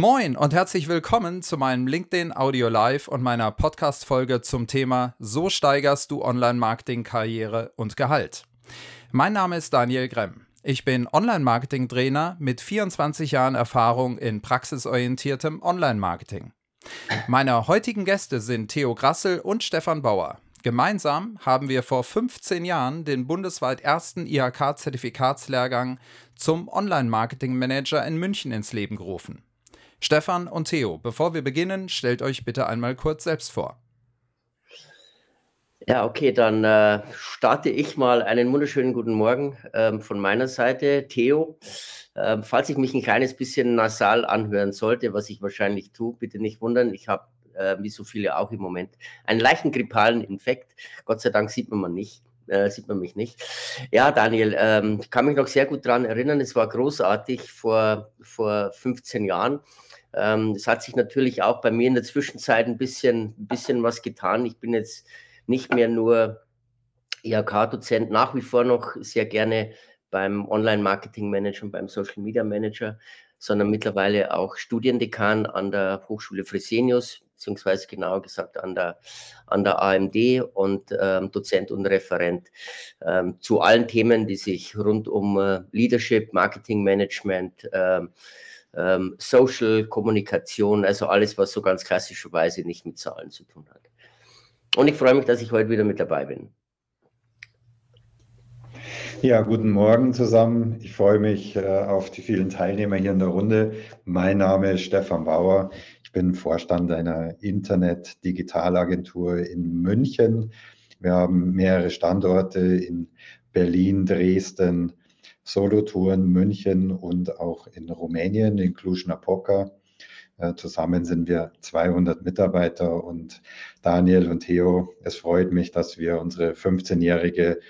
Moin und herzlich willkommen zu meinem LinkedIn Audio Live und meiner Podcast-Folge zum Thema So steigerst du Online-Marketing-Karriere und Gehalt. Mein Name ist Daniel Gremm. Ich bin Online-Marketing-Trainer mit 24 Jahren Erfahrung in praxisorientiertem Online-Marketing. Meine heutigen Gäste sind Theo Grassel und Stefan Bauer. Gemeinsam haben wir vor 15 Jahren den bundesweit ersten IHK-Zertifikatslehrgang zum Online-Marketing-Manager in München ins Leben gerufen. Stefan und Theo, bevor wir beginnen, stellt euch bitte einmal kurz selbst vor. Ja, okay, dann äh, starte ich mal einen wunderschönen guten Morgen ähm, von meiner Seite, Theo. Ähm, falls ich mich ein kleines bisschen nasal anhören sollte, was ich wahrscheinlich tue, bitte nicht wundern. Ich habe, äh, wie so viele auch im Moment, einen leichten grippalen Infekt. Gott sei Dank sieht man, man nicht. Äh, sieht man mich nicht. Ja, Daniel, ähm, ich kann mich noch sehr gut daran erinnern. Es war großartig vor, vor 15 Jahren. Ähm, es hat sich natürlich auch bei mir in der Zwischenzeit ein bisschen, bisschen was getan. Ich bin jetzt nicht mehr nur IHK-Dozent, nach wie vor noch sehr gerne beim Online-Marketing-Manager und beim Social-Media-Manager, sondern mittlerweile auch Studiendekan an der Hochschule Fresenius, beziehungsweise genauer gesagt an der, an der AMD und ähm, Dozent und Referent ähm, zu allen Themen, die sich rund um äh, Leadership, Marketing Management, ähm, ähm, Social Kommunikation, also alles, was so ganz klassischerweise nicht mit Zahlen zu tun hat. Und ich freue mich, dass ich heute wieder mit dabei bin. Ja, guten Morgen zusammen. Ich freue mich äh, auf die vielen Teilnehmer hier in der Runde. Mein Name ist Stefan Bauer. Ich bin Vorstand einer Internet-Digitalagentur in München. Wir haben mehrere Standorte in Berlin, Dresden, Solotouren München und auch in Rumänien, in Cluj-Napoca. Äh, zusammen sind wir 200 Mitarbeiter und Daniel und Theo, es freut mich, dass wir unsere 15-jährige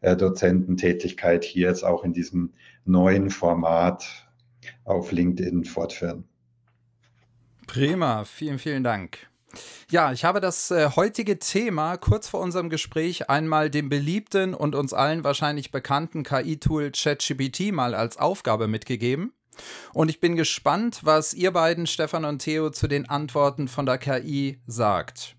äh, Dozententätigkeit hier jetzt auch in diesem neuen Format auf LinkedIn fortführen. Prima, vielen, vielen Dank. Ja, ich habe das äh, heutige Thema kurz vor unserem Gespräch einmal dem beliebten und uns allen wahrscheinlich bekannten KI-Tool ChatGPT mal als Aufgabe mitgegeben. Und ich bin gespannt, was ihr beiden, Stefan und Theo, zu den Antworten von der KI sagt.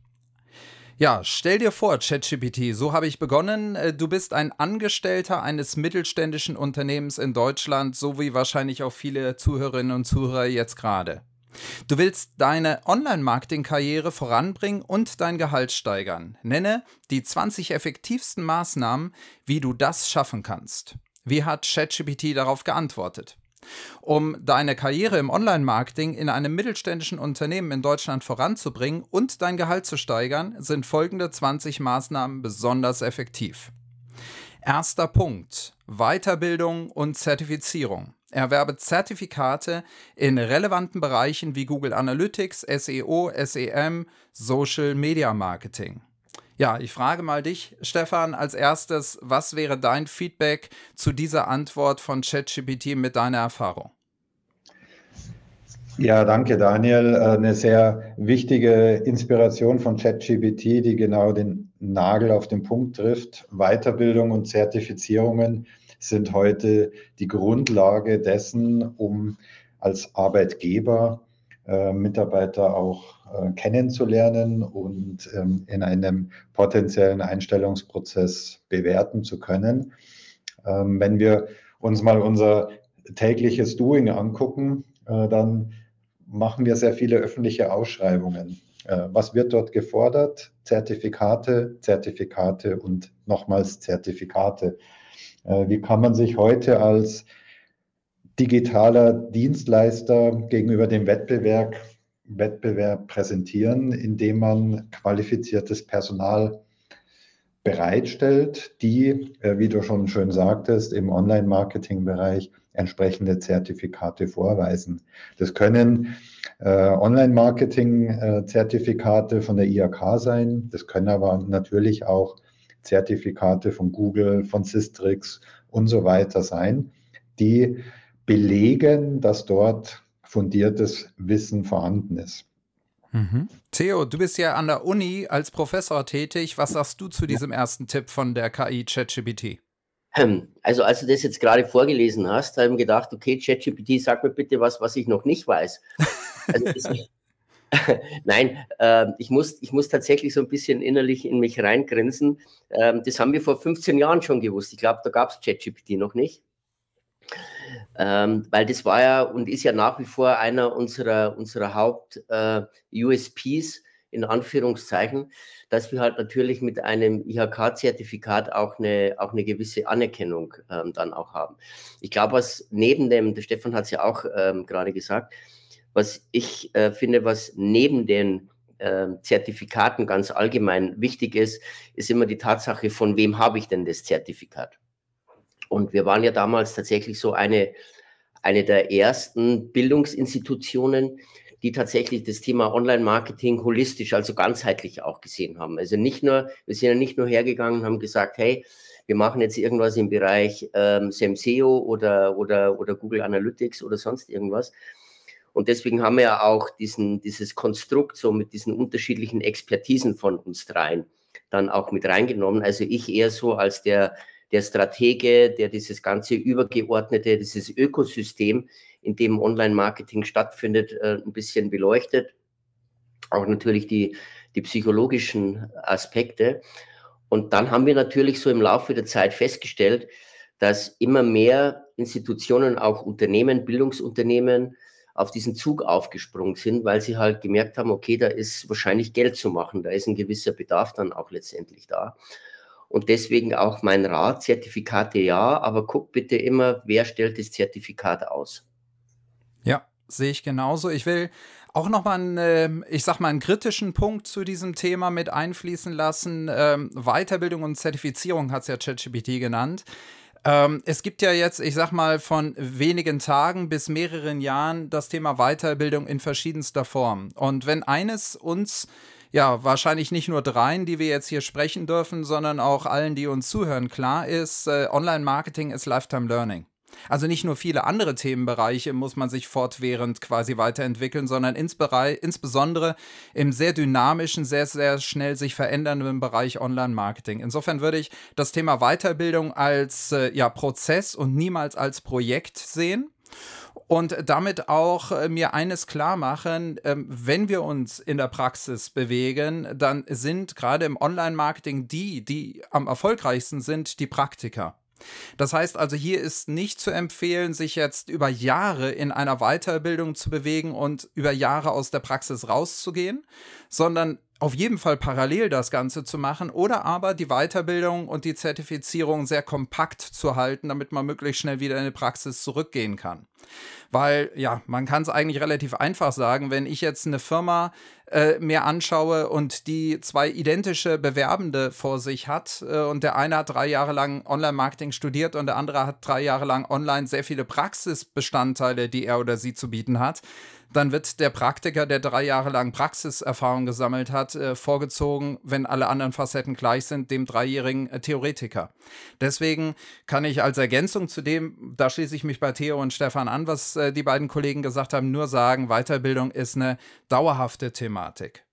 Ja, stell dir vor, ChatGPT, so habe ich begonnen. Äh, du bist ein Angestellter eines mittelständischen Unternehmens in Deutschland, so wie wahrscheinlich auch viele Zuhörerinnen und Zuhörer jetzt gerade. Du willst deine Online-Marketing-Karriere voranbringen und dein Gehalt steigern. Nenne die 20 effektivsten Maßnahmen, wie du das schaffen kannst. Wie hat ChatGPT darauf geantwortet? Um deine Karriere im Online-Marketing in einem mittelständischen Unternehmen in Deutschland voranzubringen und dein Gehalt zu steigern, sind folgende 20 Maßnahmen besonders effektiv. Erster Punkt. Weiterbildung und Zertifizierung. Erwerbe Zertifikate in relevanten Bereichen wie Google Analytics, SEO, SEM, Social Media Marketing. Ja, ich frage mal dich, Stefan, als erstes, was wäre dein Feedback zu dieser Antwort von ChatGPT mit deiner Erfahrung? Ja, danke Daniel. Äh, eine sehr wichtige Inspiration von ChatGPT, die genau den Nagel auf den Punkt trifft. Weiterbildung und Zertifizierungen sind heute die Grundlage dessen, um als Arbeitgeber äh, Mitarbeiter auch äh, kennenzulernen und ähm, in einem potenziellen Einstellungsprozess bewerten zu können. Ähm, wenn wir uns mal unser tägliches Doing angucken, äh, dann machen wir sehr viele öffentliche Ausschreibungen. Äh, was wird dort gefordert? Zertifikate, Zertifikate und nochmals Zertifikate. Äh, wie kann man sich heute als digitaler Dienstleister gegenüber dem Wettbewerb, Wettbewerb präsentieren, indem man qualifiziertes Personal bereitstellt, die, äh, wie du schon schön sagtest, im Online-Marketing-Bereich entsprechende Zertifikate vorweisen. Das können äh, Online-Marketing-Zertifikate von der IHK sein, das können aber natürlich auch Zertifikate von Google, von Systrix und so weiter sein, die belegen, dass dort fundiertes Wissen vorhanden ist. Mhm. Theo, du bist ja an der Uni als Professor tätig. Was sagst du zu diesem ersten Tipp von der KI ChatGPT? Hm, also als du das jetzt gerade vorgelesen hast, habe ich mir gedacht, okay, ChatGPT, sag mir bitte was, was ich noch nicht weiß. Also ist, Nein, äh, ich, muss, ich muss tatsächlich so ein bisschen innerlich in mich reingrinsen. Ähm, das haben wir vor 15 Jahren schon gewusst. Ich glaube, da gab es ChatGPT noch nicht. Ähm, weil das war ja und ist ja nach wie vor einer unserer, unserer Haupt-USPs, äh, in Anführungszeichen, dass wir halt natürlich mit einem IHK-Zertifikat auch eine, auch eine gewisse Anerkennung ähm, dann auch haben. Ich glaube, was neben dem, der Stefan hat es ja auch ähm, gerade gesagt, was ich äh, finde, was neben den äh, Zertifikaten ganz allgemein wichtig ist, ist immer die Tatsache, von wem habe ich denn das Zertifikat? Und wir waren ja damals tatsächlich so eine, eine der ersten Bildungsinstitutionen, die tatsächlich das Thema Online-Marketing holistisch, also ganzheitlich auch gesehen haben. Also nicht nur, wir sind ja nicht nur hergegangen und haben gesagt, hey, wir machen jetzt irgendwas im Bereich ähm, SEMSEO oder, oder, oder Google Analytics oder sonst irgendwas, und deswegen haben wir ja auch diesen, dieses Konstrukt so mit diesen unterschiedlichen Expertisen von uns dreien dann auch mit reingenommen. Also ich eher so als der, der Stratege, der dieses ganze übergeordnete, dieses Ökosystem, in dem Online-Marketing stattfindet, äh, ein bisschen beleuchtet. Auch natürlich die, die psychologischen Aspekte. Und dann haben wir natürlich so im Laufe der Zeit festgestellt, dass immer mehr Institutionen, auch Unternehmen, Bildungsunternehmen, auf diesen Zug aufgesprungen sind, weil sie halt gemerkt haben, okay, da ist wahrscheinlich Geld zu machen, da ist ein gewisser Bedarf dann auch letztendlich da. Und deswegen auch mein Rat, Zertifikate ja, aber guck bitte immer, wer stellt das Zertifikat aus. Ja, sehe ich genauso. Ich will auch nochmal einen, ähm, ich sag mal, einen kritischen Punkt zu diesem Thema mit einfließen lassen. Ähm, Weiterbildung und Zertifizierung hat es ja ChatGPT genannt. Ähm, es gibt ja jetzt, ich sag mal, von wenigen Tagen bis mehreren Jahren das Thema Weiterbildung in verschiedenster Form. Und wenn eines uns ja, wahrscheinlich nicht nur dreien, die wir jetzt hier sprechen dürfen, sondern auch allen, die uns zuhören, klar ist, äh, Online-Marketing ist Lifetime Learning. Also nicht nur viele andere Themenbereiche muss man sich fortwährend quasi weiterentwickeln, sondern insbesondere im sehr dynamischen, sehr, sehr schnell sich verändernden Bereich Online-Marketing. Insofern würde ich das Thema Weiterbildung als äh, ja, Prozess und niemals als Projekt sehen und damit auch äh, mir eines klar machen, äh, wenn wir uns in der Praxis bewegen, dann sind gerade im Online-Marketing die, die am erfolgreichsten sind, die Praktiker. Das heißt also, hier ist nicht zu empfehlen, sich jetzt über Jahre in einer Weiterbildung zu bewegen und über Jahre aus der Praxis rauszugehen, sondern auf jeden Fall parallel das Ganze zu machen oder aber die Weiterbildung und die Zertifizierung sehr kompakt zu halten, damit man möglichst schnell wieder in die Praxis zurückgehen kann. Weil, ja, man kann es eigentlich relativ einfach sagen, wenn ich jetzt eine Firma äh, mir anschaue und die zwei identische Bewerbende vor sich hat äh, und der eine hat drei Jahre lang Online-Marketing studiert und der andere hat drei Jahre lang online sehr viele Praxisbestandteile, die er oder sie zu bieten hat, dann wird der Praktiker, der drei Jahre lang Praxiserfahrung gesammelt hat, äh, vorgezogen, wenn alle anderen Facetten gleich sind, dem dreijährigen äh, Theoretiker. Deswegen kann ich als Ergänzung zu dem, da schließe ich mich bei Theo und Stefan an, was äh, die beiden Kollegen gesagt haben, nur sagen, Weiterbildung ist eine dauerhafte Thematik.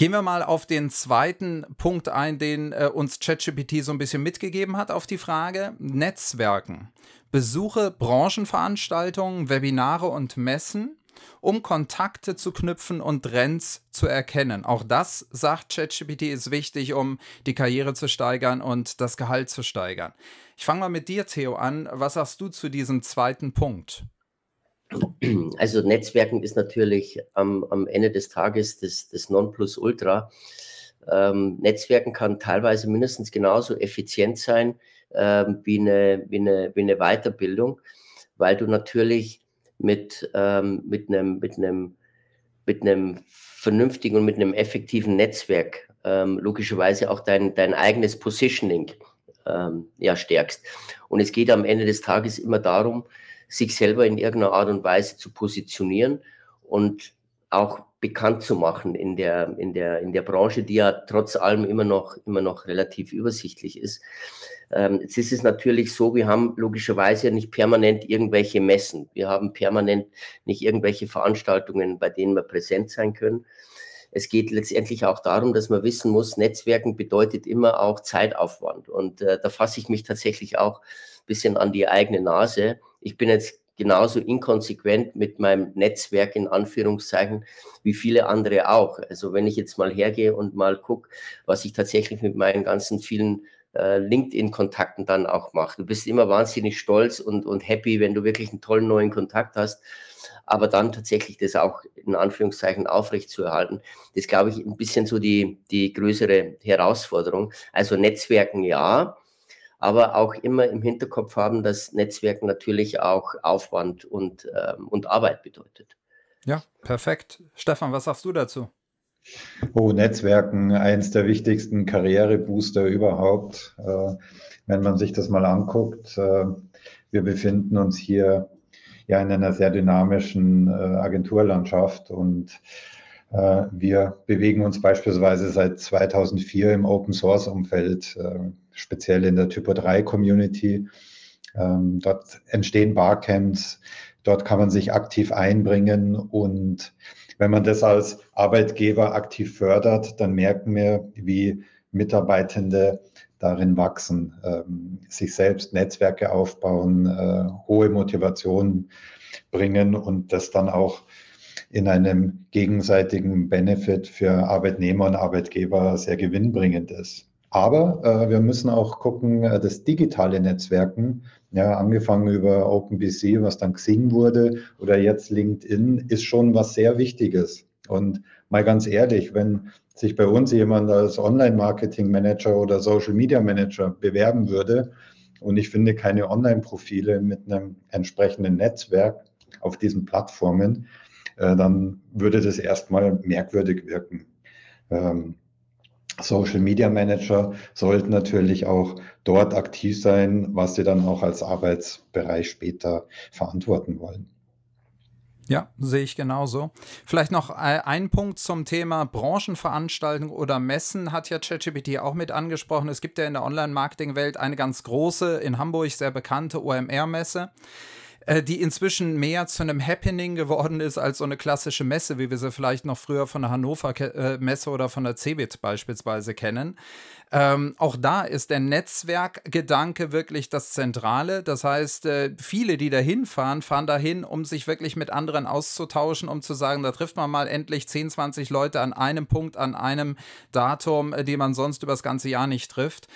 Gehen wir mal auf den zweiten Punkt ein, den äh, uns ChatGPT so ein bisschen mitgegeben hat auf die Frage Netzwerken. Besuche Branchenveranstaltungen, Webinare und Messen, um Kontakte zu knüpfen und Trends zu erkennen. Auch das, sagt ChatGPT, ist wichtig, um die Karriere zu steigern und das Gehalt zu steigern. Ich fange mal mit dir, Theo, an. Was sagst du zu diesem zweiten Punkt? Also Netzwerken ist natürlich am, am Ende des Tages das, das Nonplusultra. Ähm, Netzwerken kann teilweise mindestens genauso effizient sein ähm, wie, eine, wie, eine, wie eine Weiterbildung, weil du natürlich mit, ähm, mit, einem, mit, einem, mit einem vernünftigen und mit einem effektiven Netzwerk ähm, logischerweise auch dein, dein eigenes Positioning ähm, ja, stärkst. Und es geht am Ende des Tages immer darum, sich selber in irgendeiner Art und Weise zu positionieren und auch bekannt zu machen in der, in der, in der Branche, die ja trotz allem immer noch, immer noch relativ übersichtlich ist. Ähm, jetzt ist es natürlich so, wir haben logischerweise nicht permanent irgendwelche Messen. Wir haben permanent nicht irgendwelche Veranstaltungen, bei denen wir präsent sein können. Es geht letztendlich auch darum, dass man wissen muss, Netzwerken bedeutet immer auch Zeitaufwand. Und äh, da fasse ich mich tatsächlich auch ein bisschen an die eigene Nase. Ich bin jetzt genauso inkonsequent mit meinem Netzwerk in Anführungszeichen wie viele andere auch. Also wenn ich jetzt mal hergehe und mal gucke, was ich tatsächlich mit meinen ganzen vielen äh, LinkedIn-Kontakten dann auch mache. Du bist immer wahnsinnig stolz und, und happy, wenn du wirklich einen tollen neuen Kontakt hast aber dann tatsächlich das auch in Anführungszeichen aufrechtzuerhalten, das glaube ich ein bisschen so die, die größere Herausforderung. Also Netzwerken ja, aber auch immer im Hinterkopf haben, dass Netzwerken natürlich auch Aufwand und, ähm, und Arbeit bedeutet. Ja, perfekt. Stefan, was sagst du dazu? Oh, Netzwerken, eins der wichtigsten Karrierebooster überhaupt. Äh, wenn man sich das mal anguckt, äh, wir befinden uns hier ja in einer sehr dynamischen äh, Agenturlandschaft und wir bewegen uns beispielsweise seit 2004 im Open Source Umfeld, speziell in der Typo 3 Community. Ähm, dort entstehen Barcamps, dort kann man sich aktiv einbringen und wenn man das als Arbeitgeber aktiv fördert, dann merken wir, wie Mitarbeitende darin wachsen, ähm, sich selbst Netzwerke aufbauen, äh, hohe Motivation bringen und das dann auch in einem gegenseitigen Benefit für Arbeitnehmer und Arbeitgeber sehr gewinnbringend ist. Aber äh, wir müssen auch gucken, äh, das digitale Netzwerken, ja, angefangen über OpenBC, was dann Xing wurde, oder jetzt LinkedIn, ist schon was sehr Wichtiges. Und mal ganz ehrlich, wenn sich bei uns jemand als Online-Marketing-Manager oder Social-Media-Manager bewerben würde und ich finde keine Online-Profile mit einem entsprechenden Netzwerk auf diesen Plattformen, äh, dann würde das erstmal merkwürdig wirken. Ähm, Social Media Manager sollten natürlich auch dort aktiv sein, was sie dann auch als Arbeitsbereich später verantworten wollen. Ja, sehe ich genauso. Vielleicht noch äh, ein Punkt zum Thema Branchenveranstaltungen oder Messen hat ja ChatGPT auch mit angesprochen. Es gibt ja in der Online-Marketing-Welt eine ganz große, in Hamburg sehr bekannte OMR-Messe äh, die inzwischen mehr zu einem Happening geworden ist als so eine klassische Messe, wie wir sie vielleicht noch früher von der Hannover äh, Messe oder von der Cebit beispielsweise kennen. Ähm, auch da ist der Netzwerkgedanke wirklich das Zentrale. Das heißt, äh, viele, die da hinfahren, fahren dahin, um sich wirklich mit anderen auszutauschen, um zu sagen, da trifft man mal endlich 10, 20 Leute an einem Punkt, an einem Datum, äh, die man sonst über das ganze Jahr nicht trifft.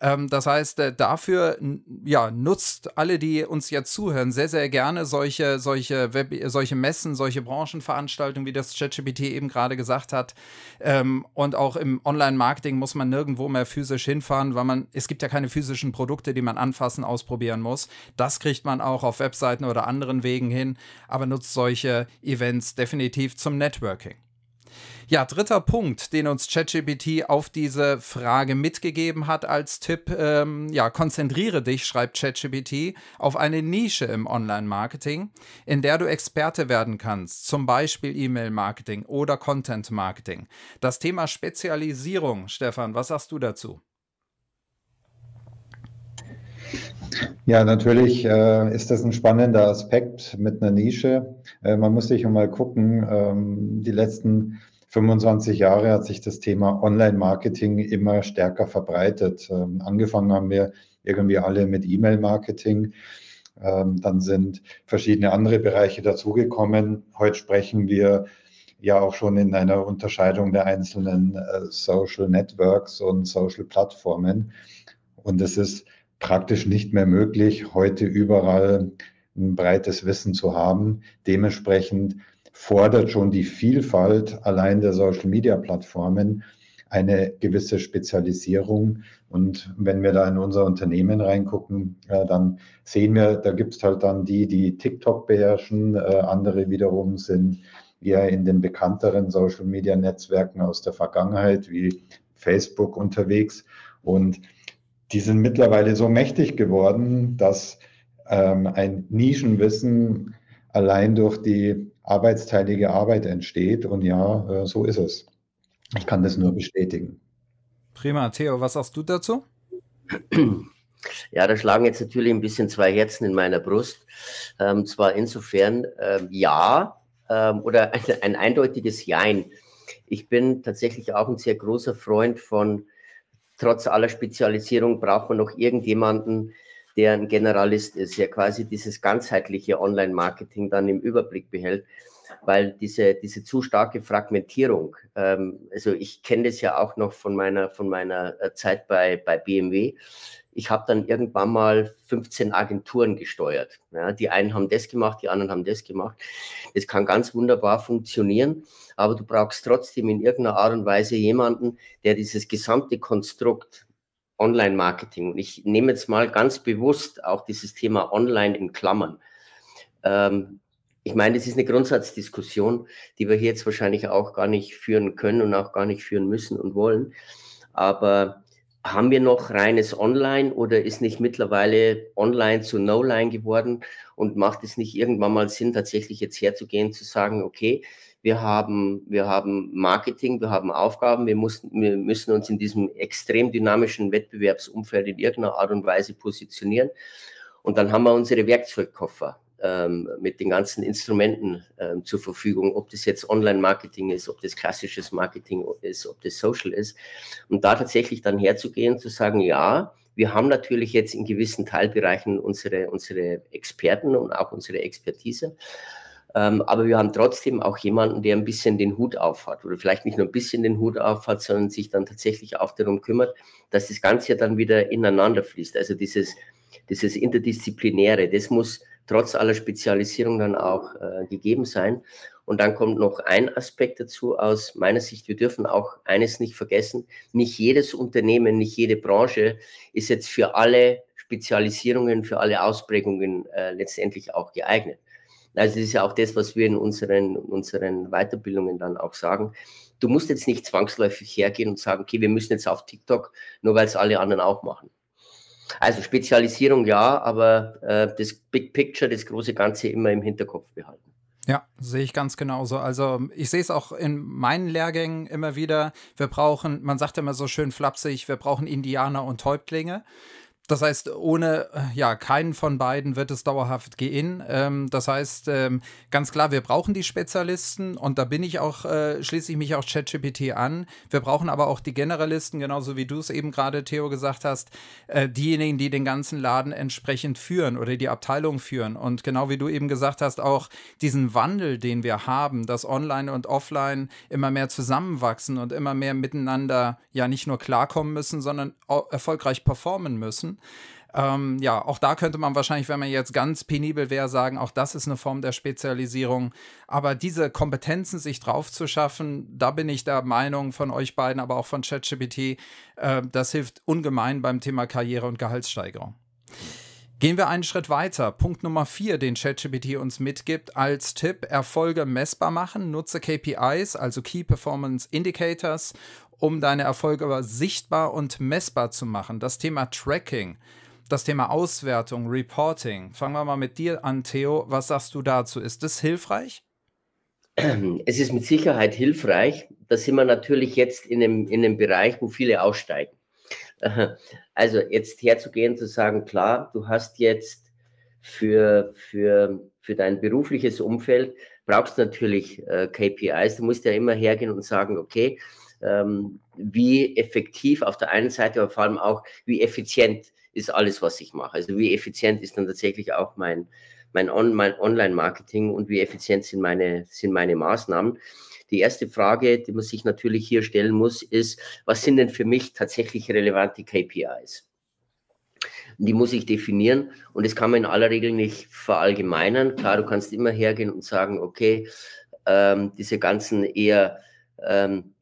Ähm, das heißt, äh, dafür ja, nutzt alle, die uns jetzt zuhören, sehr, sehr gerne solche, solche, Web solche Messen, solche Branchenveranstaltungen, wie das ChatGPT eben gerade gesagt hat. Ähm, und auch im Online-Marketing muss man nirgendwo mehr physisch hinfahren, weil man, es gibt ja keine physischen Produkte, die man anfassen, ausprobieren muss. Das kriegt man auch auf Webseiten oder anderen Wegen hin, aber nutzt solche Events definitiv zum Networking. Ja, dritter Punkt, den uns ChatGPT auf diese Frage mitgegeben hat als Tipp, ähm, ja, konzentriere dich, schreibt ChatGPT, auf eine Nische im Online-Marketing, in der du Experte werden kannst, zum Beispiel E-Mail-Marketing oder Content-Marketing. Das Thema Spezialisierung, Stefan, was sagst du dazu? Ja, natürlich äh, ist das ein spannender Aspekt mit einer Nische. Äh, man muss sich mal gucken, ähm, die letzten 25 Jahre hat sich das Thema Online-Marketing immer stärker verbreitet. Ähm, angefangen haben wir irgendwie alle mit E-Mail-Marketing. Ähm, dann sind verschiedene andere Bereiche dazugekommen. Heute sprechen wir ja auch schon in einer Unterscheidung der einzelnen äh, Social Networks und Social Plattformen. Und es ist praktisch nicht mehr möglich, heute überall ein breites Wissen zu haben. Dementsprechend fordert schon die Vielfalt allein der Social-Media-Plattformen eine gewisse Spezialisierung. Und wenn wir da in unser Unternehmen reingucken, äh, dann sehen wir, da gibt es halt dann die, die TikTok beherrschen, äh, andere wiederum sind eher in den bekannteren Social-Media-Netzwerken aus der Vergangenheit wie Facebook unterwegs. Und die sind mittlerweile so mächtig geworden, dass ähm, ein Nischenwissen allein durch die arbeitsteilige Arbeit entsteht. Und ja, äh, so ist es. Ich kann das nur bestätigen. Prima. Theo, was sagst du dazu? Ja, da schlagen jetzt natürlich ein bisschen zwei Herzen in meiner Brust. Ähm, zwar insofern ähm, ja ähm, oder ein, ein, eindeutiges Jein. Ich bin tatsächlich auch ein sehr großer Freund von, trotz aller Spezialisierung braucht man noch irgendjemanden, der ein Generalist ist, ja quasi dieses ganzheitliche Online-Marketing dann im Überblick behält, weil diese, diese zu starke Fragmentierung, ähm, also ich kenne das ja auch noch von meiner, von meiner äh, Zeit bei, bei BMW, ich habe dann irgendwann mal 15 Agenturen gesteuert. Ja, die einen haben das gemacht, die anderen haben das gemacht. Das kann ganz wunderbar funktionieren, aber du brauchst trotzdem in irgendeiner Art und Weise jemanden, der dieses gesamte Konstrukt Online-Marketing, und ich nehme jetzt mal ganz bewusst auch dieses Thema Online in Klammern. Ähm, ich meine, das ist eine Grundsatzdiskussion, die wir hier jetzt wahrscheinlich auch gar nicht führen können und auch gar nicht führen müssen und wollen. Aber haben wir noch reines Online oder ist nicht mittlerweile Online zu No-Line geworden und macht es nicht irgendwann mal Sinn, tatsächlich jetzt herzugehen, zu sagen, okay, wir haben, wir haben Marketing, wir haben Aufgaben, wir, muss, wir müssen uns in diesem extrem dynamischen Wettbewerbsumfeld in irgendeiner Art und Weise positionieren. Und dann haben wir unsere Werkzeugkoffer ähm, mit den ganzen Instrumenten ähm, zur Verfügung, ob das jetzt Online-Marketing ist, ob das klassisches Marketing ist, ob das Social ist. Und da tatsächlich dann herzugehen, zu sagen, ja, wir haben natürlich jetzt in gewissen Teilbereichen unsere, unsere Experten und auch unsere Expertise. Ähm, aber wir haben trotzdem auch jemanden, der ein bisschen den Hut aufhat oder vielleicht nicht nur ein bisschen den Hut aufhat, sondern sich dann tatsächlich auch darum kümmert, dass das Ganze dann wieder ineinander fließt. Also dieses, dieses Interdisziplinäre, das muss trotz aller Spezialisierung dann auch äh, gegeben sein. Und dann kommt noch ein Aspekt dazu aus meiner Sicht. Wir dürfen auch eines nicht vergessen. Nicht jedes Unternehmen, nicht jede Branche ist jetzt für alle Spezialisierungen, für alle Ausprägungen äh, letztendlich auch geeignet. Also das ist ja auch das, was wir in unseren, unseren Weiterbildungen dann auch sagen. Du musst jetzt nicht zwangsläufig hergehen und sagen, okay, wir müssen jetzt auf TikTok, nur weil es alle anderen auch machen. Also Spezialisierung ja, aber äh, das Big Picture, das große Ganze immer im Hinterkopf behalten. Ja, sehe ich ganz genauso. Also ich sehe es auch in meinen Lehrgängen immer wieder. Wir brauchen, man sagt immer so schön flapsig, wir brauchen Indianer und Häuptlinge. Das heißt, ohne äh, ja keinen von beiden wird es dauerhaft gehen. Ähm, das heißt, ähm, ganz klar, wir brauchen die Spezialisten und da bin ich auch, äh, schließe ich mich auch ChatGPT an. Wir brauchen aber auch die Generalisten, genauso wie du es eben gerade, Theo, gesagt hast, äh, diejenigen, die den ganzen Laden entsprechend führen oder die Abteilung führen. Und genau wie du eben gesagt hast, auch diesen Wandel, den wir haben, dass Online und Offline immer mehr zusammenwachsen und immer mehr miteinander ja nicht nur klarkommen müssen, sondern erfolgreich performen müssen. Ähm, ja, auch da könnte man wahrscheinlich, wenn man jetzt ganz penibel wäre, sagen, auch das ist eine Form der Spezialisierung. Aber diese Kompetenzen sich drauf zu schaffen, da bin ich der Meinung von euch beiden, aber auch von ChatGPT, äh, das hilft ungemein beim Thema Karriere und Gehaltssteigerung. Gehen wir einen Schritt weiter. Punkt Nummer vier, den ChatGPT uns mitgibt als Tipp: Erfolge messbar machen. Nutze KPIs, also Key Performance Indicators, um deine Erfolge sichtbar und messbar zu machen. Das Thema Tracking, das Thema Auswertung, Reporting. Fangen wir mal mit dir an, Theo. Was sagst du dazu? Ist das hilfreich? Es ist mit Sicherheit hilfreich. Da sind wir natürlich jetzt in einem, in einem Bereich, wo viele aussteigen. Also jetzt herzugehen, zu sagen, klar, du hast jetzt für, für, für dein berufliches Umfeld, brauchst natürlich äh, KPIs. Du musst ja immer hergehen und sagen, okay, ähm, wie effektiv auf der einen Seite, aber vor allem auch, wie effizient ist alles, was ich mache. Also wie effizient ist dann tatsächlich auch mein, mein, On mein Online-Marketing und wie effizient sind meine, sind meine Maßnahmen. Die erste Frage, die man sich natürlich hier stellen muss, ist, was sind denn für mich tatsächlich relevante KPIs? Die muss ich definieren und das kann man in aller Regel nicht verallgemeinern. Klar, du kannst immer hergehen und sagen, okay, ähm, diese ganzen eher ähm,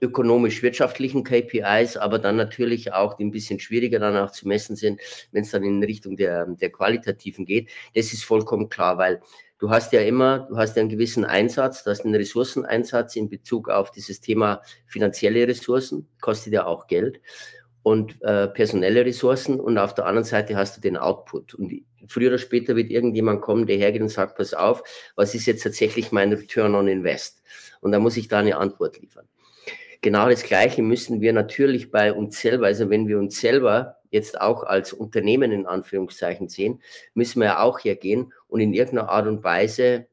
ökonomisch-wirtschaftlichen KPIs, aber dann natürlich auch, die ein bisschen schwieriger danach zu messen sind, wenn es dann in Richtung der, der qualitativen geht. Das ist vollkommen klar, weil du hast ja immer, du hast ja einen gewissen Einsatz, du hast einen Ressourceneinsatz in Bezug auf dieses Thema finanzielle Ressourcen, kostet ja auch Geld und äh, personelle Ressourcen und auf der anderen Seite hast du den Output. Und früher oder später wird irgendjemand kommen, der hergeht und sagt, pass auf, was ist jetzt tatsächlich mein Return on Invest? Und da muss ich da eine Antwort liefern. Genau das Gleiche müssen wir natürlich bei uns selber, also wenn wir uns selber jetzt auch als Unternehmen in Anführungszeichen sehen, müssen wir ja auch hergehen und in irgendeiner Art und Weise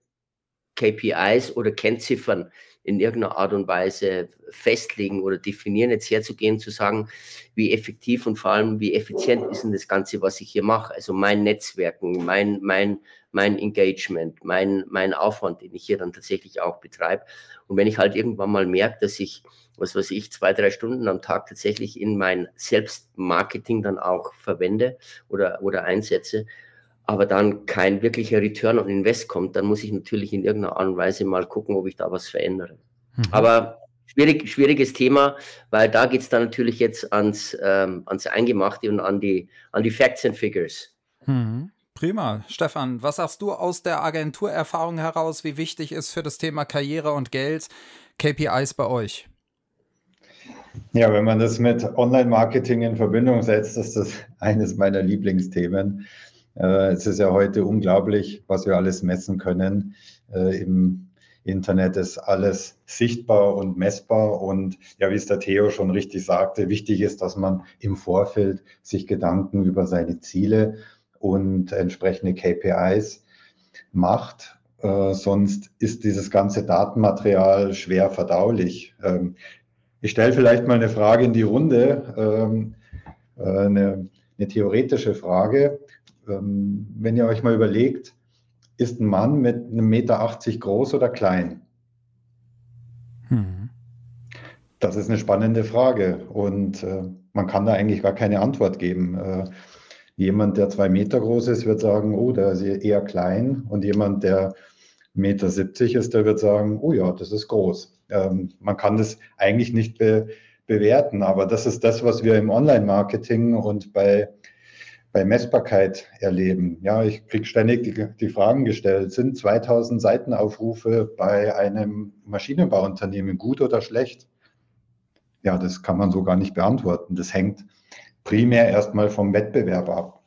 KPIs oder Kennziffern in irgendeiner Art und Weise festlegen oder definieren, jetzt herzugehen, zu sagen, wie effektiv und vor allem wie effizient ist denn das Ganze, was ich hier mache. Also mein Netzwerken, mein, mein, mein Engagement, mein, mein Aufwand, den ich hier dann tatsächlich auch betreibe. Und wenn ich halt irgendwann mal merke, dass ich, was weiß ich, zwei, drei Stunden am Tag tatsächlich in mein Selbstmarketing dann auch verwende oder, oder einsetze, aber dann kein wirklicher Return on Invest kommt, dann muss ich natürlich in irgendeiner Art und Weise mal gucken, ob ich da was verändere. Mhm. Aber schwierig, schwieriges Thema, weil da geht es dann natürlich jetzt ans, ähm, ans Eingemachte und an die, an die Facts and Figures. Mhm. Prima. Stefan, was sagst du aus der Agenturerfahrung heraus, wie wichtig ist für das Thema Karriere und Geld KPIs bei euch? Ja, wenn man das mit Online-Marketing in Verbindung setzt, ist das eines meiner Lieblingsthemen. Äh, es ist ja heute unglaublich, was wir alles messen können. Äh, Im Internet ist alles sichtbar und messbar. Und ja, wie es der Theo schon richtig sagte, wichtig ist, dass man im Vorfeld sich Gedanken über seine Ziele und entsprechende KPIs macht. Äh, sonst ist dieses ganze Datenmaterial schwer verdaulich. Ähm, ich stelle vielleicht mal eine Frage in die Runde, ähm, äh, eine, eine theoretische Frage. Ähm, wenn ihr euch mal überlegt, ist ein Mann mit einem Meter 80 groß oder klein? Hm. Das ist eine spannende Frage und äh, man kann da eigentlich gar keine Antwort geben. Äh, jemand, der zwei Meter groß ist, wird sagen, oh, der ist eher klein und jemand, der Meter 70 ist, der wird sagen, oh ja, das ist groß. Ähm, man kann das eigentlich nicht be bewerten, aber das ist das, was wir im Online-Marketing und bei bei Messbarkeit erleben. Ja, ich kriege ständig die, die, Fragen gestellt, sind 2000 Seitenaufrufe bei einem Maschinenbauunternehmen gut oder schlecht? Ja, das kann man so gar nicht beantworten. Das hängt primär erstmal vom Wettbewerb ab.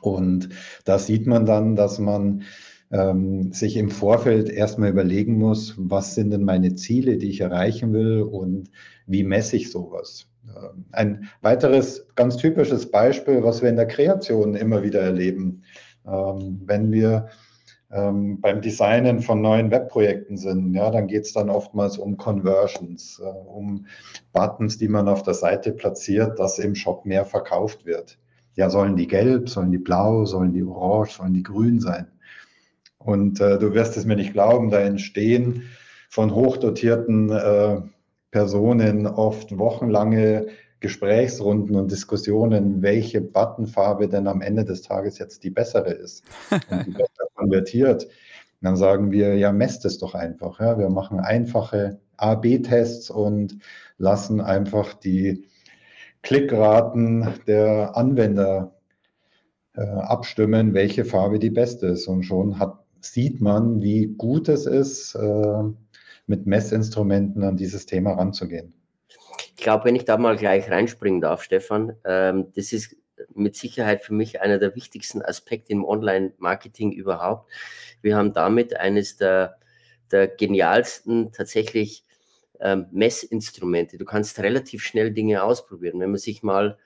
Und da sieht man dann, dass man ähm, sich im Vorfeld erstmal überlegen muss, was sind denn meine Ziele, die ich erreichen will und wie messe ich sowas. Ähm, ein weiteres ganz typisches Beispiel, was wir in der Kreation immer wieder erleben, ähm, wenn wir ähm, beim Designen von neuen Webprojekten sind, ja, dann geht es dann oftmals um Conversions, äh, um Buttons, die man auf der Seite platziert, dass im Shop mehr verkauft wird. Ja, sollen die gelb, sollen die blau, sollen die orange, sollen die grün sein? Und äh, du wirst es mir nicht glauben, da entstehen von hochdotierten äh, Personen oft wochenlange Gesprächsrunden und Diskussionen, welche Buttonfarbe denn am Ende des Tages jetzt die bessere ist und die besser konvertiert. Und dann sagen wir, ja, messt es doch einfach. Ja. Wir machen einfache A-B-Tests und lassen einfach die Klickraten der Anwender äh, abstimmen, welche Farbe die beste ist. Und schon hat, sieht man, wie gut es ist, äh, mit Messinstrumenten an dieses Thema ranzugehen. Ich glaube, wenn ich da mal gleich reinspringen darf, Stefan, ähm, das ist mit Sicherheit für mich einer der wichtigsten Aspekte im Online-Marketing überhaupt. Wir haben damit eines der, der genialsten tatsächlich ähm, Messinstrumente. Du kannst relativ schnell Dinge ausprobieren. Wenn man sich mal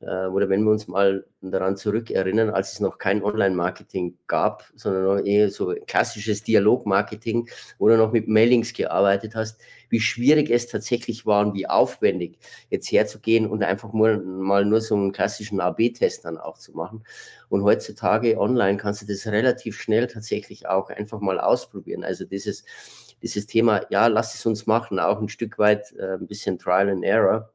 oder wenn wir uns mal daran zurückerinnern, als es noch kein Online-Marketing gab, sondern eher so klassisches Dialog-Marketing, wo du noch mit Mailings gearbeitet hast, wie schwierig es tatsächlich war und wie aufwendig jetzt herzugehen und einfach nur, mal nur so einen klassischen AB-Test dann auch zu machen. Und heutzutage online kannst du das relativ schnell tatsächlich auch einfach mal ausprobieren. Also dieses, dieses Thema, ja, lass es uns machen, auch ein Stück weit äh, ein bisschen Trial and Error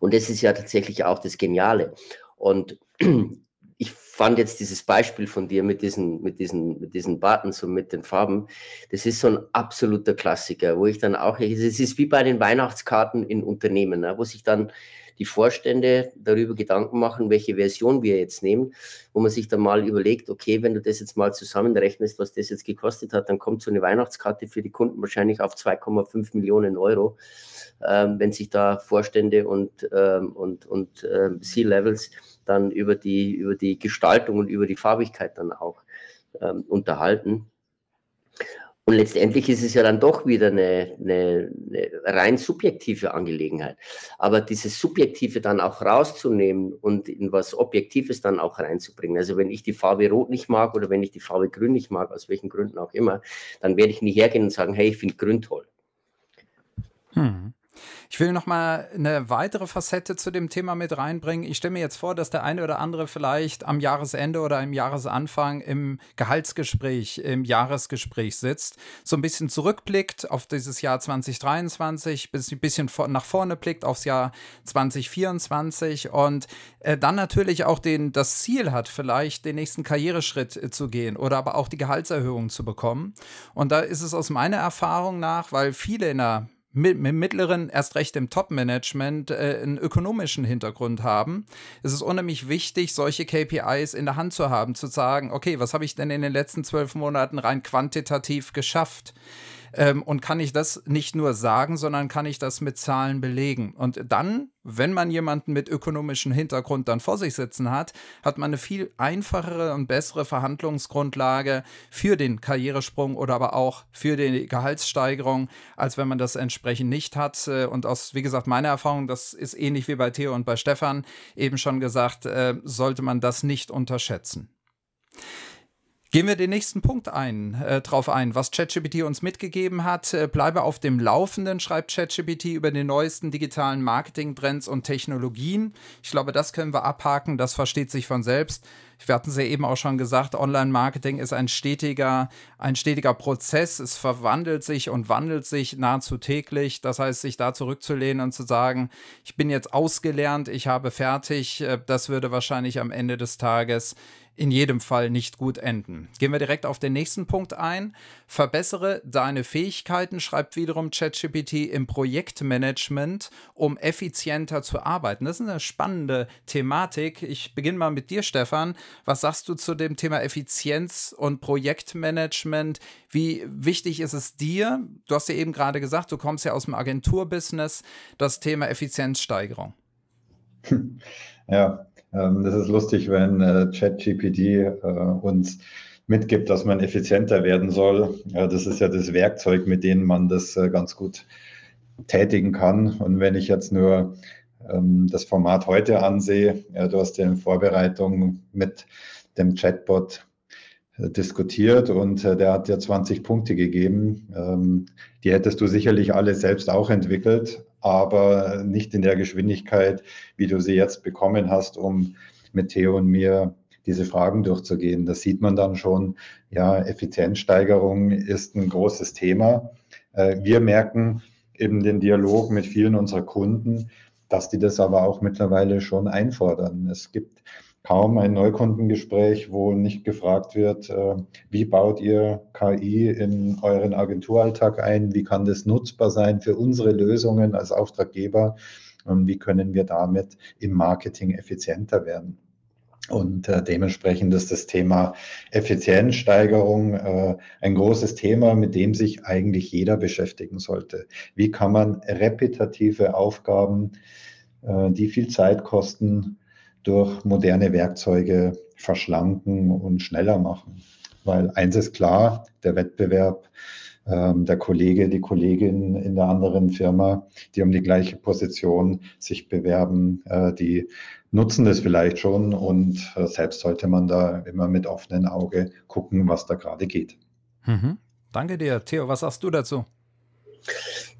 und das ist ja tatsächlich auch das Geniale. Und ich fand jetzt dieses Beispiel von dir mit diesen, mit diesen, mit diesen Buttons und mit den Farben, das ist so ein absoluter Klassiker, wo ich dann auch, es ist wie bei den Weihnachtskarten in Unternehmen, ne, wo sich dann die Vorstände darüber Gedanken machen, welche Version wir jetzt nehmen, wo man sich dann mal überlegt, okay, wenn du das jetzt mal zusammenrechnest, was das jetzt gekostet hat, dann kommt so eine Weihnachtskarte für die Kunden wahrscheinlich auf 2,5 Millionen Euro, ähm, wenn sich da Vorstände und, ähm, und, und ähm, C-Levels dann über die, über die Gestaltung und über die Farbigkeit dann auch ähm, unterhalten. Und letztendlich ist es ja dann doch wieder eine, eine, eine, rein subjektive Angelegenheit. Aber dieses Subjektive dann auch rauszunehmen und in was Objektives dann auch reinzubringen. Also wenn ich die Farbe Rot nicht mag oder wenn ich die Farbe Grün nicht mag, aus welchen Gründen auch immer, dann werde ich nicht hergehen und sagen, hey, ich finde Grün toll. Hm. Ich will noch mal eine weitere Facette zu dem Thema mit reinbringen. Ich stelle mir jetzt vor, dass der eine oder andere vielleicht am Jahresende oder im Jahresanfang im Gehaltsgespräch, im Jahresgespräch sitzt, so ein bisschen zurückblickt auf dieses Jahr 2023, ein bisschen nach vorne blickt aufs Jahr 2024 und äh, dann natürlich auch den, das Ziel hat, vielleicht den nächsten Karriereschritt äh, zu gehen oder aber auch die Gehaltserhöhung zu bekommen. Und da ist es aus meiner Erfahrung nach, weil viele in der mit, mit mittleren, erst recht im Top-Management, äh, einen ökonomischen Hintergrund haben. Es ist unheimlich wichtig, solche KPIs in der Hand zu haben, zu sagen, okay, was habe ich denn in den letzten zwölf Monaten rein quantitativ geschafft? Ähm, und kann ich das nicht nur sagen, sondern kann ich das mit Zahlen belegen? Und dann, wenn man jemanden mit ökonomischem Hintergrund dann vor sich sitzen hat, hat man eine viel einfachere und bessere Verhandlungsgrundlage für den Karrieresprung oder aber auch für die Gehaltssteigerung, als wenn man das entsprechend nicht hat. Äh, und aus, wie gesagt, meiner Erfahrung, das ist ähnlich wie bei Theo und bei Stefan eben schon gesagt, äh, sollte man das nicht unterschätzen. Gehen wir den nächsten Punkt ein, äh, drauf ein, was ChatGPT uns mitgegeben hat. Äh, bleibe auf dem Laufenden, schreibt ChatGPT über die neuesten digitalen Marketing-Trends und Technologien. Ich glaube, das können wir abhaken, das versteht sich von selbst. Wir hatten es ja eben auch schon gesagt, Online-Marketing ist ein stetiger, ein stetiger Prozess. Es verwandelt sich und wandelt sich nahezu täglich. Das heißt, sich da zurückzulehnen und zu sagen, ich bin jetzt ausgelernt, ich habe fertig, äh, das würde wahrscheinlich am Ende des Tages in jedem Fall nicht gut enden. Gehen wir direkt auf den nächsten Punkt ein. Verbessere deine Fähigkeiten, schreibt wiederum ChatGPT im Projektmanagement, um effizienter zu arbeiten. Das ist eine spannende Thematik. Ich beginne mal mit dir, Stefan. Was sagst du zu dem Thema Effizienz und Projektmanagement? Wie wichtig ist es dir? Du hast ja eben gerade gesagt, du kommst ja aus dem Agenturbusiness, das Thema Effizienzsteigerung. Ja, ähm, das ist lustig, wenn äh, ChatGPT äh, uns mitgibt, dass man effizienter werden soll. das ist ja das Werkzeug, mit dem man das äh, ganz gut tätigen kann. Und wenn ich jetzt nur ähm, das Format heute ansehe, du hast ja in Vorbereitung mit dem Chatbot diskutiert und der hat ja 20 Punkte gegeben. Ähm, die hättest du sicherlich alle selbst auch entwickelt, aber nicht in der Geschwindigkeit, wie du sie jetzt bekommen hast, um mit Theo und mir diese Fragen durchzugehen. Das sieht man dann schon. Ja, Effizienzsteigerung ist ein großes Thema. Äh, wir merken eben den Dialog mit vielen unserer Kunden, dass die das aber auch mittlerweile schon einfordern. Es gibt kaum ein Neukundengespräch, wo nicht gefragt wird, äh, wie baut ihr KI in euren Agenturalltag ein, wie kann das nutzbar sein für unsere Lösungen als Auftraggeber und wie können wir damit im Marketing effizienter werden. Und äh, dementsprechend ist das Thema Effizienzsteigerung äh, ein großes Thema, mit dem sich eigentlich jeder beschäftigen sollte. Wie kann man repetitive Aufgaben, äh, die viel Zeit kosten, durch moderne Werkzeuge verschlanken und schneller machen. Weil eins ist klar, der Wettbewerb, ähm, der Kollege, die Kollegin in der anderen Firma, die um die gleiche Position sich bewerben, äh, die nutzen das vielleicht schon und äh, selbst sollte man da immer mit offenem Auge gucken, was da gerade geht. Mhm. Danke dir. Theo, was sagst du dazu?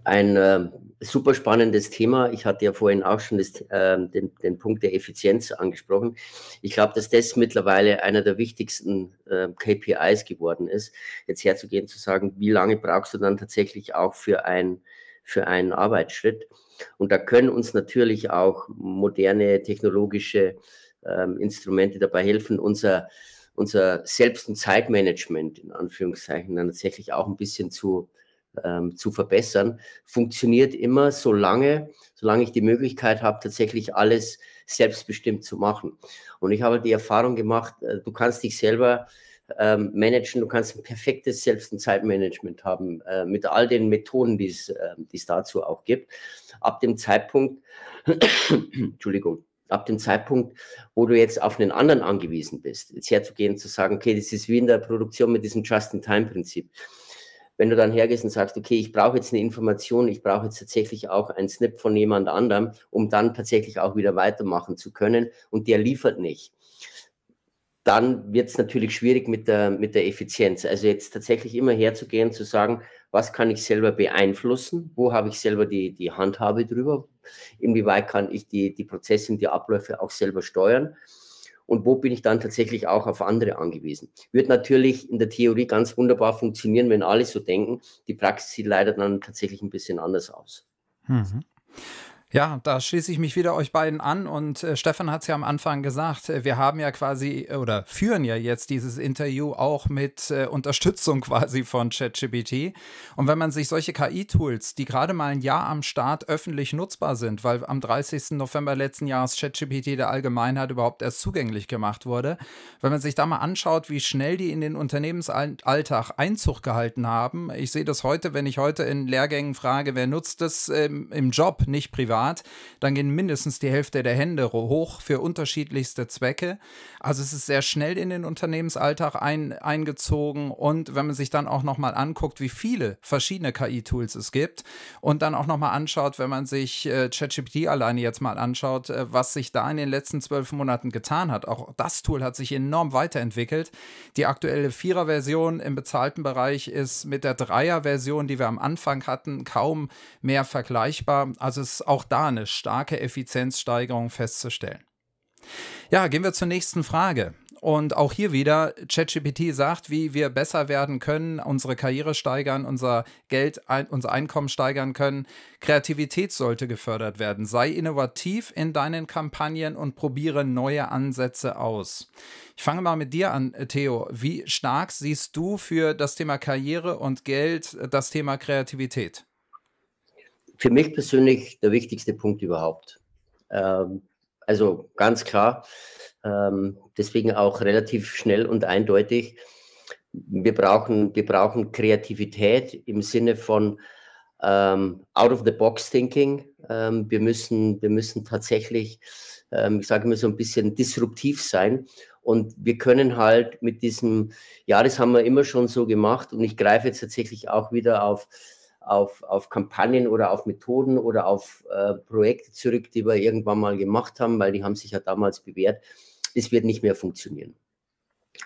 Ein äh, super spannendes Thema. Ich hatte ja vorhin auch schon das, äh, den, den, Punkt der Effizienz angesprochen. Ich glaube, dass das mittlerweile einer der wichtigsten äh, KPIs geworden ist, jetzt herzugehen, zu sagen, wie lange brauchst du dann tatsächlich auch für, ein, für einen Arbeitsschritt. Und da können uns natürlich auch moderne technologische ähm, Instrumente dabei helfen, unser, unser Selbst- und Zeitmanagement in Anführungszeichen dann tatsächlich auch ein bisschen zu, ähm, zu verbessern, funktioniert immer so lange, solange ich die Möglichkeit habe, tatsächlich alles selbstbestimmt zu machen. Und ich habe die Erfahrung gemacht, äh, du kannst dich selber ähm, managen, du kannst ein perfektes Selbst- und Zeitmanagement haben, äh, mit all den Methoden, die äh, es dazu auch gibt. Ab dem Zeitpunkt, Entschuldigung, ab dem Zeitpunkt, wo du jetzt auf einen anderen angewiesen bist, jetzt herzugehen, zu sagen, okay, das ist wie in der Produktion mit diesem Just-in-Time-Prinzip wenn du dann hergehst und sagst, okay, ich brauche jetzt eine Information, ich brauche jetzt tatsächlich auch ein Snip von jemand anderem, um dann tatsächlich auch wieder weitermachen zu können und der liefert nicht, dann wird es natürlich schwierig mit der, mit der Effizienz. Also jetzt tatsächlich immer herzugehen, zu sagen, was kann ich selber beeinflussen, wo habe ich selber die, die Handhabe drüber, inwieweit kann ich die, die Prozesse und die Abläufe auch selber steuern und wo bin ich dann tatsächlich auch auf andere angewiesen. Wird natürlich in der Theorie ganz wunderbar funktionieren, wenn alle so denken. Die Praxis sieht leider dann tatsächlich ein bisschen anders aus. Mhm. Ja, da schließe ich mich wieder euch beiden an und äh, Stefan hat es ja am Anfang gesagt, äh, wir haben ja quasi äh, oder führen ja jetzt dieses Interview auch mit äh, Unterstützung quasi von ChatGPT. Und wenn man sich solche KI-Tools, die gerade mal ein Jahr am Start öffentlich nutzbar sind, weil am 30. November letzten Jahres ChatGPT der Allgemeinheit überhaupt erst zugänglich gemacht wurde, wenn man sich da mal anschaut, wie schnell die in den Unternehmensalltag Einzug gehalten haben. Ich sehe das heute, wenn ich heute in Lehrgängen frage, wer nutzt das ähm, im Job, nicht privat Grad, dann gehen mindestens die Hälfte der Hände hoch für unterschiedlichste Zwecke. Also es ist sehr schnell in den Unternehmensalltag ein, eingezogen und wenn man sich dann auch nochmal anguckt, wie viele verschiedene KI-Tools es gibt und dann auch nochmal anschaut, wenn man sich äh, ChatGPT alleine jetzt mal anschaut, äh, was sich da in den letzten zwölf Monaten getan hat. Auch das Tool hat sich enorm weiterentwickelt. Die aktuelle Vierer-Version im bezahlten Bereich ist mit der Dreier-Version, die wir am Anfang hatten, kaum mehr vergleichbar. Also es ist auch da eine starke Effizienzsteigerung festzustellen. Ja, gehen wir zur nächsten Frage. Und auch hier wieder, ChatGPT sagt, wie wir besser werden können, unsere Karriere steigern, unser Geld, ein, unser Einkommen steigern können. Kreativität sollte gefördert werden. Sei innovativ in deinen Kampagnen und probiere neue Ansätze aus. Ich fange mal mit dir an, Theo. Wie stark siehst du für das Thema Karriere und Geld das Thema Kreativität? Für mich persönlich der wichtigste Punkt überhaupt. Ähm, also ganz klar, ähm, deswegen auch relativ schnell und eindeutig. Wir brauchen, wir brauchen Kreativität im Sinne von ähm, out-of-the-box-thinking. Ähm, wir, müssen, wir müssen tatsächlich, ähm, ich sage immer so ein bisschen disruptiv sein. Und wir können halt mit diesem, ja, das haben wir immer schon so gemacht und ich greife jetzt tatsächlich auch wieder auf auf, auf Kampagnen oder auf Methoden oder auf äh, Projekte zurück, die wir irgendwann mal gemacht haben, weil die haben sich ja damals bewährt. Es wird nicht mehr funktionieren.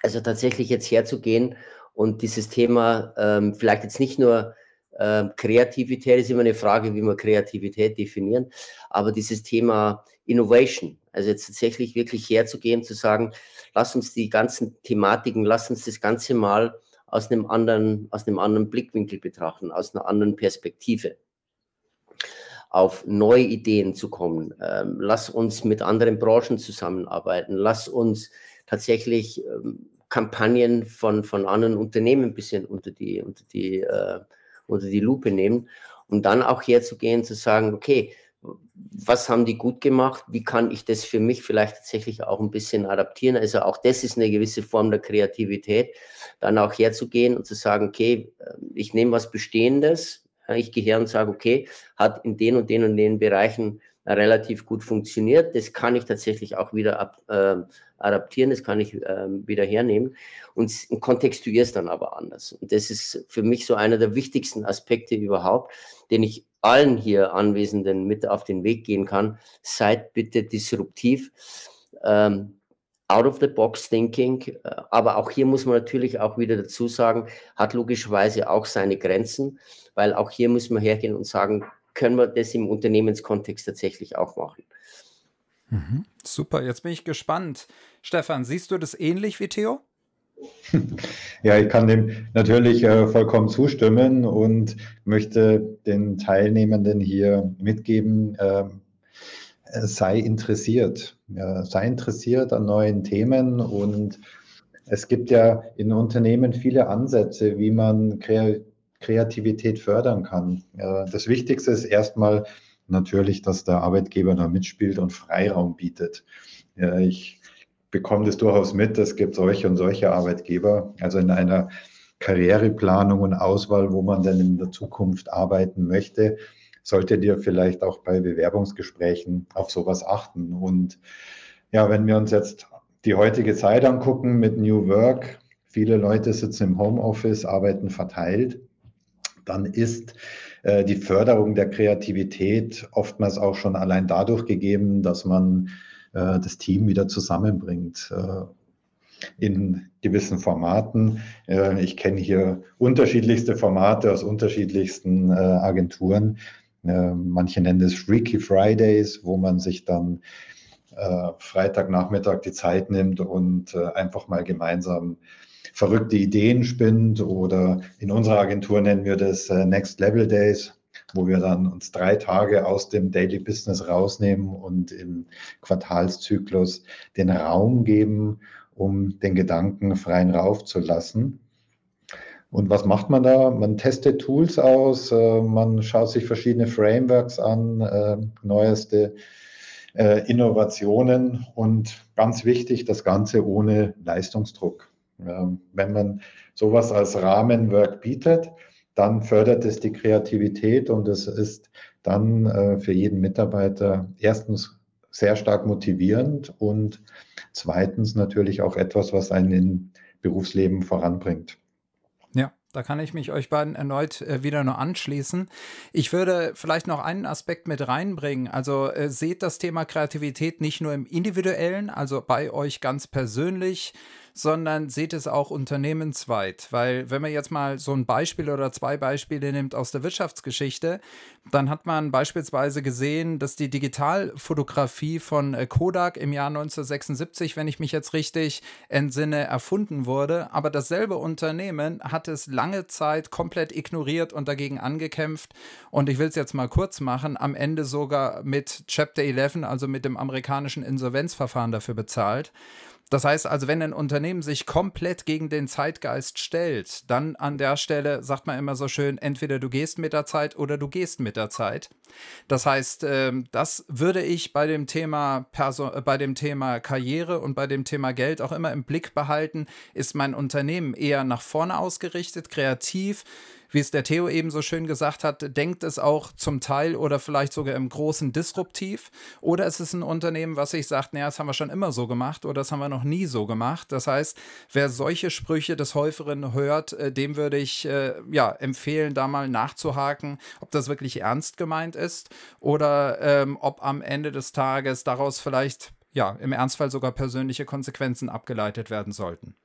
Also tatsächlich jetzt herzugehen und dieses Thema ähm, vielleicht jetzt nicht nur äh, Kreativität, ist immer eine Frage, wie wir Kreativität definieren, aber dieses Thema Innovation, also jetzt tatsächlich wirklich herzugehen, zu sagen, lass uns die ganzen Thematiken, lass uns das Ganze mal aus einem anderen, aus einem anderen Blickwinkel betrachten, aus einer anderen Perspektive auf neue Ideen zu kommen. Ähm, lass uns mit anderen Branchen zusammenarbeiten. Lass uns tatsächlich ähm, Kampagnen von, von anderen Unternehmen ein bisschen unter die, unter, die, äh, unter die Lupe nehmen und dann auch herzugehen, zu sagen, okay, was haben die gut gemacht? Wie kann ich das für mich vielleicht tatsächlich auch ein bisschen adaptieren? Also auch das ist eine gewisse Form der Kreativität, dann auch herzugehen und zu sagen, okay, ähm, ich nehme was Bestehendes, ich gehe her und sage, okay, hat in den und den und den Bereichen relativ gut funktioniert. Das kann ich tatsächlich auch wieder ab, äh, adaptieren, das kann ich äh, wieder hernehmen und es dann aber anders. Und das ist für mich so einer der wichtigsten Aspekte überhaupt, den ich allen hier Anwesenden mit auf den Weg gehen kann. Seid bitte disruptiv. Ähm, out of the box thinking. Äh, aber auch hier muss man natürlich auch wieder dazu sagen, hat logischerweise auch seine Grenzen, weil auch hier müssen wir hergehen und sagen, können wir das im Unternehmenskontext tatsächlich auch machen. Mhm. Super, jetzt bin ich gespannt. Stefan, siehst du das ähnlich wie Theo? Ja, ich kann dem natürlich äh, vollkommen zustimmen und möchte den Teilnehmenden hier mitgeben, äh, sei interessiert. Ja, sei interessiert an neuen Themen und es gibt ja in Unternehmen viele Ansätze, wie man Kreativität fördern kann. Ja, das Wichtigste ist erstmal natürlich, dass der Arbeitgeber da mitspielt und Freiraum bietet. Ja, ich bekomme das durchaus mit, es gibt solche und solche Arbeitgeber. Also in einer Karriereplanung und Auswahl, wo man denn in der Zukunft arbeiten möchte, solltet ihr vielleicht auch bei Bewerbungsgesprächen auf sowas achten. Und ja, wenn wir uns jetzt die heutige Zeit angucken mit New Work, viele Leute sitzen im Homeoffice, arbeiten verteilt, dann ist äh, die Förderung der Kreativität oftmals auch schon allein dadurch gegeben, dass man äh, das Team wieder zusammenbringt. Äh, in gewissen Formaten. Äh, ich kenne hier unterschiedlichste Formate aus unterschiedlichsten Agenturen. Manche nennen es Freaky Fridays, wo man sich dann Freitagnachmittag die Zeit nimmt und einfach mal gemeinsam verrückte Ideen spinnt. Oder in unserer Agentur nennen wir das Next Level Days, wo wir dann uns drei Tage aus dem Daily Business rausnehmen und im Quartalszyklus den Raum geben, um den Gedanken freien Rauf zu lassen. Und was macht man da? Man testet Tools aus, äh, man schaut sich verschiedene Frameworks an, äh, neueste äh, Innovationen und ganz wichtig, das Ganze ohne Leistungsdruck. Wenn man sowas als Rahmenwerk bietet, dann fördert es die Kreativität und es ist dann für jeden Mitarbeiter erstens sehr stark motivierend und zweitens natürlich auch etwas, was einen im Berufsleben voranbringt. Ja, da kann ich mich euch beiden erneut äh, wieder nur anschließen. Ich würde vielleicht noch einen Aspekt mit reinbringen. Also äh, seht das Thema Kreativität nicht nur im individuellen, also bei euch ganz persönlich, sondern seht es auch unternehmensweit. Weil wenn man jetzt mal so ein Beispiel oder zwei Beispiele nimmt aus der Wirtschaftsgeschichte, dann hat man beispielsweise gesehen, dass die Digitalfotografie von äh, Kodak im Jahr 1976, wenn ich mich jetzt richtig entsinne, erfunden wurde. Aber dasselbe Unternehmen hat es lange Zeit komplett ignoriert und dagegen angekämpft. Und ich will es jetzt mal kurz machen, am Ende sogar mit Chapter 11, also mit dem amerikanischen Insolvenzverfahren dafür bezahlt. Das heißt also, wenn ein Unternehmen sich komplett gegen den Zeitgeist stellt, dann an der Stelle sagt man immer so schön, entweder du gehst mit der Zeit oder du gehst mit der Zeit. Das heißt, ähm, das würde ich bei dem Thema Perso äh, bei dem Thema Karriere und bei dem Thema Geld auch immer im Blick behalten. Ist mein Unternehmen eher nach vorne ausgerichtet, kreativ? Wie es der Theo eben so schön gesagt hat, denkt es auch zum Teil oder vielleicht sogar im Großen disruptiv? Oder ist es ein Unternehmen, was sich sagt, naja, das haben wir schon immer so gemacht oder das haben wir noch nie so gemacht? Das heißt, wer solche Sprüche des Häuferen hört, äh, dem würde ich äh, ja empfehlen, da mal nachzuhaken, ob das wirklich ernst gemeint ist oder ähm, ob am Ende des Tages daraus vielleicht ja im Ernstfall sogar persönliche Konsequenzen abgeleitet werden sollten.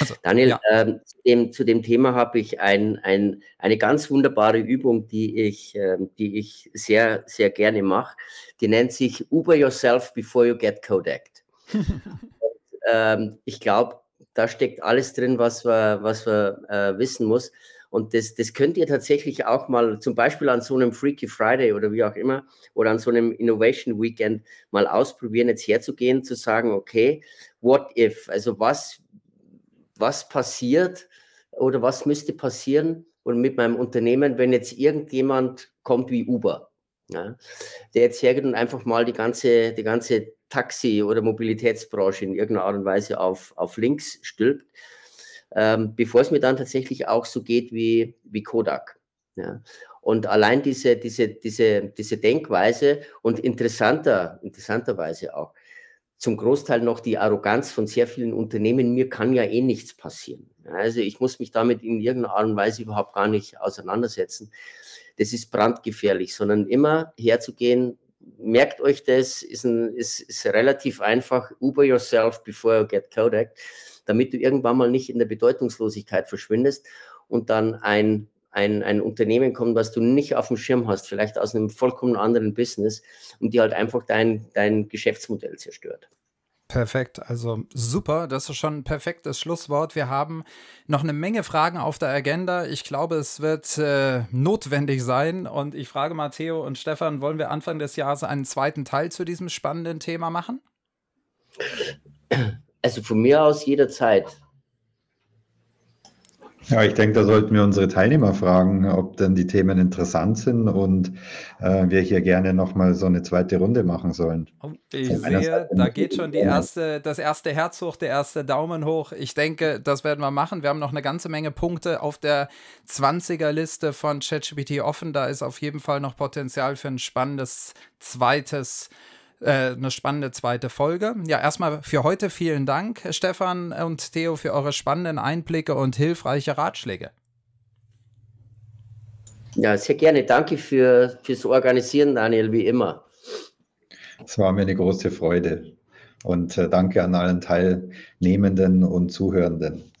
Also, Daniel, ja. ähm, zu, dem, zu, dem, Thema habe ich ein, ein, eine ganz wunderbare Übung, die ich, ähm, die ich sehr, sehr gerne mache. Die nennt sich Uber Yourself Before You Get Codected. ähm, ich glaube, da steckt alles drin, was man was wir, äh, wissen muss. Und das, das könnt ihr tatsächlich auch mal zum Beispiel an so einem Freaky Friday oder wie auch immer oder an so einem Innovation Weekend mal ausprobieren, jetzt herzugehen, zu sagen, okay, what if? Also was, was passiert oder was müsste passieren und mit meinem Unternehmen, wenn jetzt irgendjemand kommt wie Uber, ja, der jetzt hergeht und einfach mal die ganze, die ganze Taxi- oder Mobilitätsbranche in irgendeiner Art und Weise auf, auf links stülpt, ähm, bevor es mir dann tatsächlich auch so geht wie, wie Kodak. Ja. Und allein diese, diese, diese, diese Denkweise und interessanter, interessanterweise auch, zum Großteil noch die Arroganz von sehr vielen Unternehmen, mir kann ja eh nichts passieren. Also ich muss mich damit in irgendeiner Art und Weise überhaupt gar nicht auseinandersetzen. Das ist brandgefährlich, sondern immer herzugehen, merkt euch das, ist, ein, ist, ist relativ einfach, Uber yourself before you get Kodak, damit du irgendwann mal nicht in der Bedeutungslosigkeit verschwindest und dann ein ein, ein Unternehmen kommt, was du nicht auf dem Schirm hast, vielleicht aus einem vollkommen anderen Business und die halt einfach dein, dein Geschäftsmodell zerstört. Perfekt, also super, das ist schon ein perfektes Schlusswort. Wir haben noch eine Menge Fragen auf der Agenda. Ich glaube, es wird äh, notwendig sein. Und ich frage Matteo und Stefan, wollen wir Anfang des Jahres einen zweiten Teil zu diesem spannenden Thema machen? Also von mir aus jederzeit. Ja, ich denke, da sollten wir unsere Teilnehmer fragen, ob denn die Themen interessant sind und äh, wir hier gerne nochmal so eine zweite Runde machen sollen. Oh, ich sehe, da geht schon die erste, das erste Herz hoch, der erste Daumen hoch. Ich denke, das werden wir machen. Wir haben noch eine ganze Menge Punkte auf der 20er-Liste von ChatGPT offen. Da ist auf jeden Fall noch Potenzial für ein spannendes zweites äh, eine spannende zweite Folge. Ja, erstmal für heute vielen Dank, Stefan und Theo, für eure spannenden Einblicke und hilfreiche Ratschläge. Ja, sehr gerne. Danke für, fürs Organisieren, Daniel, wie immer. Es war mir eine große Freude. Und äh, danke an allen Teilnehmenden und Zuhörenden.